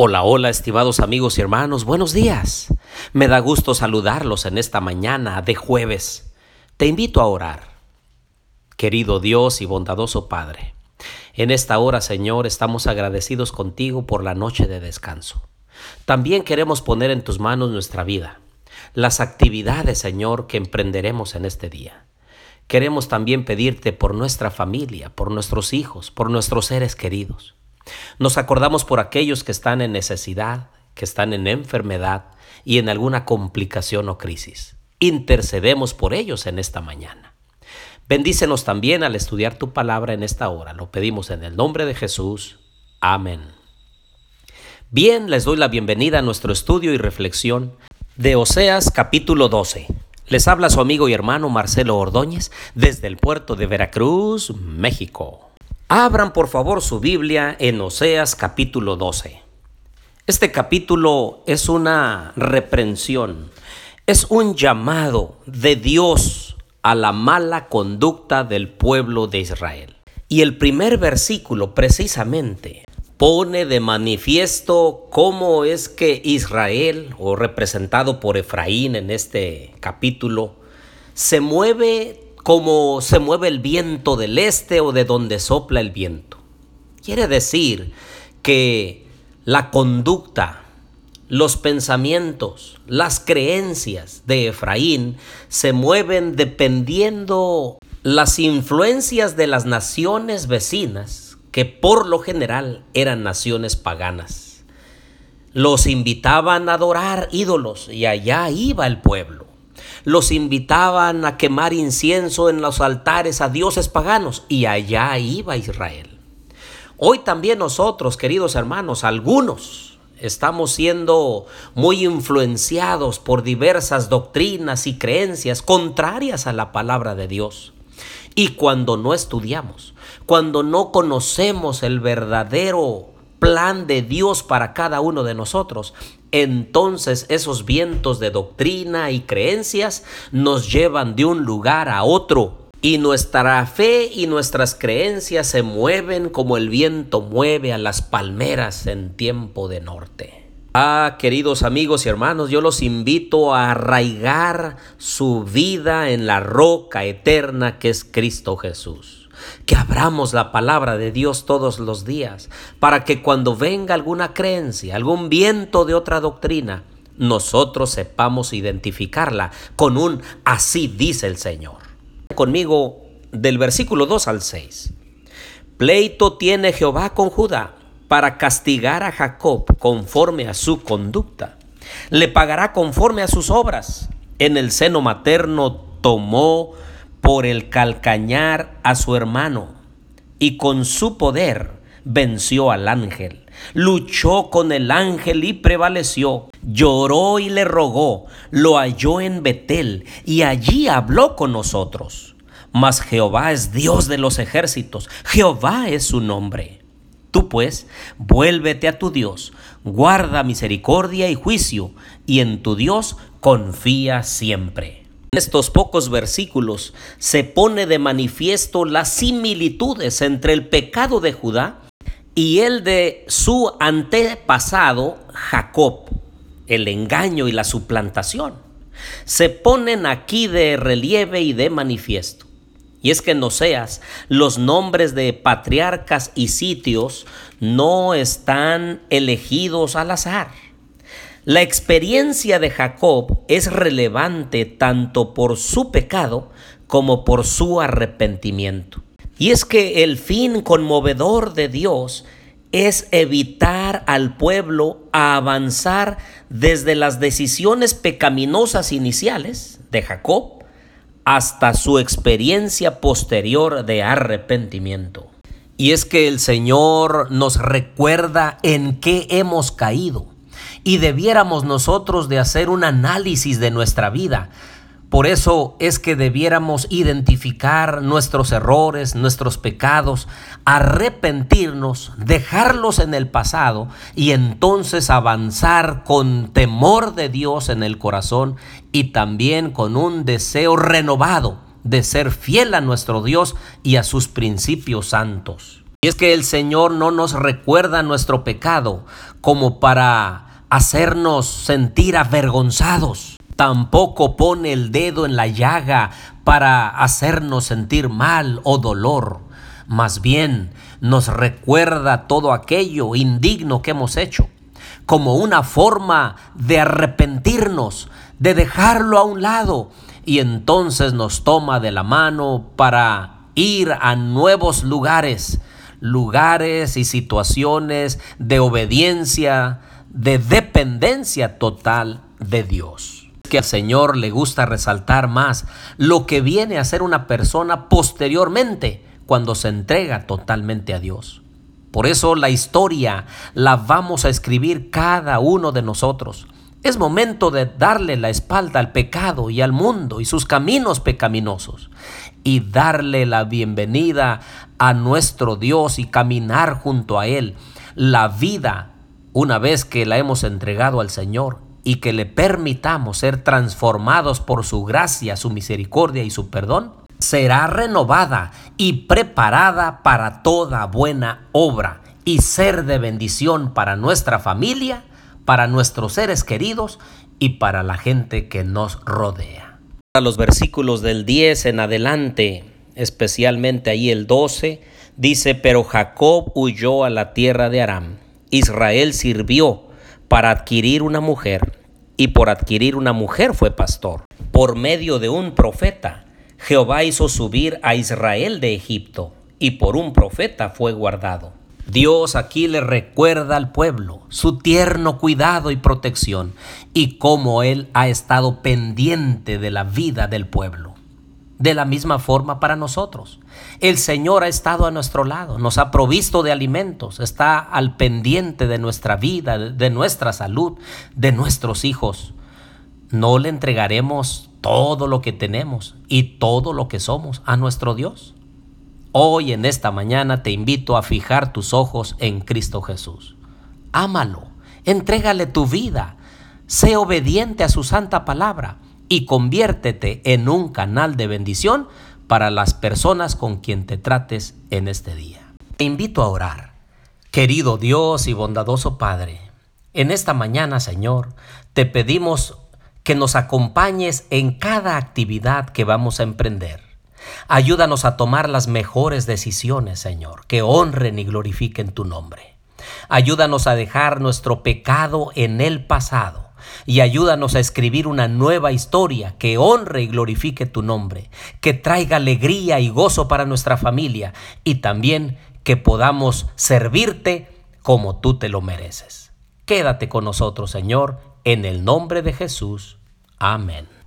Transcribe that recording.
Hola, hola, estimados amigos y hermanos, buenos días. Me da gusto saludarlos en esta mañana de jueves. Te invito a orar. Querido Dios y bondadoso Padre, en esta hora, Señor, estamos agradecidos contigo por la noche de descanso. También queremos poner en tus manos nuestra vida, las actividades, Señor, que emprenderemos en este día. Queremos también pedirte por nuestra familia, por nuestros hijos, por nuestros seres queridos. Nos acordamos por aquellos que están en necesidad, que están en enfermedad y en alguna complicación o crisis. Intercedemos por ellos en esta mañana. Bendícenos también al estudiar tu palabra en esta hora. Lo pedimos en el nombre de Jesús. Amén. Bien, les doy la bienvenida a nuestro estudio y reflexión de Oseas capítulo 12. Les habla su amigo y hermano Marcelo Ordóñez desde el puerto de Veracruz, México. Abran por favor su Biblia en Oseas capítulo 12. Este capítulo es una reprensión, es un llamado de Dios a la mala conducta del pueblo de Israel. Y el primer versículo precisamente pone de manifiesto cómo es que Israel, o representado por Efraín en este capítulo, se mueve como se mueve el viento del este o de donde sopla el viento. Quiere decir que la conducta, los pensamientos, las creencias de Efraín se mueven dependiendo las influencias de las naciones vecinas, que por lo general eran naciones paganas. Los invitaban a adorar ídolos y allá iba el pueblo los invitaban a quemar incienso en los altares a dioses paganos y allá iba Israel. Hoy también nosotros, queridos hermanos, algunos estamos siendo muy influenciados por diversas doctrinas y creencias contrarias a la palabra de Dios. Y cuando no estudiamos, cuando no conocemos el verdadero plan de Dios para cada uno de nosotros, entonces esos vientos de doctrina y creencias nos llevan de un lugar a otro. Y nuestra fe y nuestras creencias se mueven como el viento mueve a las palmeras en tiempo de norte. Ah, queridos amigos y hermanos, yo los invito a arraigar su vida en la roca eterna que es Cristo Jesús que abramos la palabra de Dios todos los días, para que cuando venga alguna creencia, algún viento de otra doctrina, nosotros sepamos identificarla con un así dice el Señor. Conmigo del versículo 2 al 6. Pleito tiene Jehová con Judá para castigar a Jacob conforme a su conducta. Le pagará conforme a sus obras. En el seno materno tomó por el calcañar a su hermano y con su poder venció al ángel. Luchó con el ángel y prevaleció. Lloró y le rogó. Lo halló en Betel y allí habló con nosotros. Mas Jehová es Dios de los ejércitos. Jehová es su nombre. Tú pues, vuélvete a tu Dios, guarda misericordia y juicio, y en tu Dios confía siempre. En estos pocos versículos se pone de manifiesto las similitudes entre el pecado de Judá y el de su antepasado Jacob, el engaño y la suplantación. Se ponen aquí de relieve y de manifiesto. Y es que en Oseas los nombres de patriarcas y sitios no están elegidos al azar la experiencia de Jacob es relevante tanto por su pecado como por su arrepentimiento. Y es que el fin conmovedor de Dios es evitar al pueblo a avanzar desde las decisiones pecaminosas iniciales de Jacob hasta su experiencia posterior de arrepentimiento. Y es que el Señor nos recuerda en qué hemos caído y debiéramos nosotros de hacer un análisis de nuestra vida. Por eso es que debiéramos identificar nuestros errores, nuestros pecados, arrepentirnos, dejarlos en el pasado y entonces avanzar con temor de Dios en el corazón y también con un deseo renovado de ser fiel a nuestro Dios y a sus principios santos. Y es que el Señor no nos recuerda nuestro pecado como para hacernos sentir avergonzados. Tampoco pone el dedo en la llaga para hacernos sentir mal o dolor. Más bien nos recuerda todo aquello indigno que hemos hecho como una forma de arrepentirnos, de dejarlo a un lado y entonces nos toma de la mano para ir a nuevos lugares, lugares y situaciones de obediencia, de dependencia total de Dios. Que al Señor le gusta resaltar más lo que viene a ser una persona posteriormente cuando se entrega totalmente a Dios. Por eso la historia la vamos a escribir cada uno de nosotros. Es momento de darle la espalda al pecado y al mundo y sus caminos pecaminosos y darle la bienvenida a nuestro Dios y caminar junto a Él la vida una vez que la hemos entregado al Señor y que le permitamos ser transformados por su gracia, su misericordia y su perdón, será renovada y preparada para toda buena obra y ser de bendición para nuestra familia, para nuestros seres queridos y para la gente que nos rodea. Los versículos del 10 en adelante, especialmente ahí el 12, dice, pero Jacob huyó a la tierra de Aram. Israel sirvió para adquirir una mujer y por adquirir una mujer fue pastor. Por medio de un profeta, Jehová hizo subir a Israel de Egipto y por un profeta fue guardado. Dios aquí le recuerda al pueblo su tierno cuidado y protección y cómo Él ha estado pendiente de la vida del pueblo. De la misma forma para nosotros. El Señor ha estado a nuestro lado, nos ha provisto de alimentos, está al pendiente de nuestra vida, de nuestra salud, de nuestros hijos. No le entregaremos todo lo que tenemos y todo lo que somos a nuestro Dios. Hoy en esta mañana te invito a fijar tus ojos en Cristo Jesús. Ámalo, entrégale tu vida, sé obediente a su santa palabra y conviértete en un canal de bendición para las personas con quien te trates en este día. Te invito a orar. Querido Dios y bondadoso Padre, en esta mañana, Señor, te pedimos que nos acompañes en cada actividad que vamos a emprender Ayúdanos a tomar las mejores decisiones, Señor, que honren y glorifiquen tu nombre. Ayúdanos a dejar nuestro pecado en el pasado y ayúdanos a escribir una nueva historia que honre y glorifique tu nombre, que traiga alegría y gozo para nuestra familia y también que podamos servirte como tú te lo mereces. Quédate con nosotros, Señor, en el nombre de Jesús. Amén.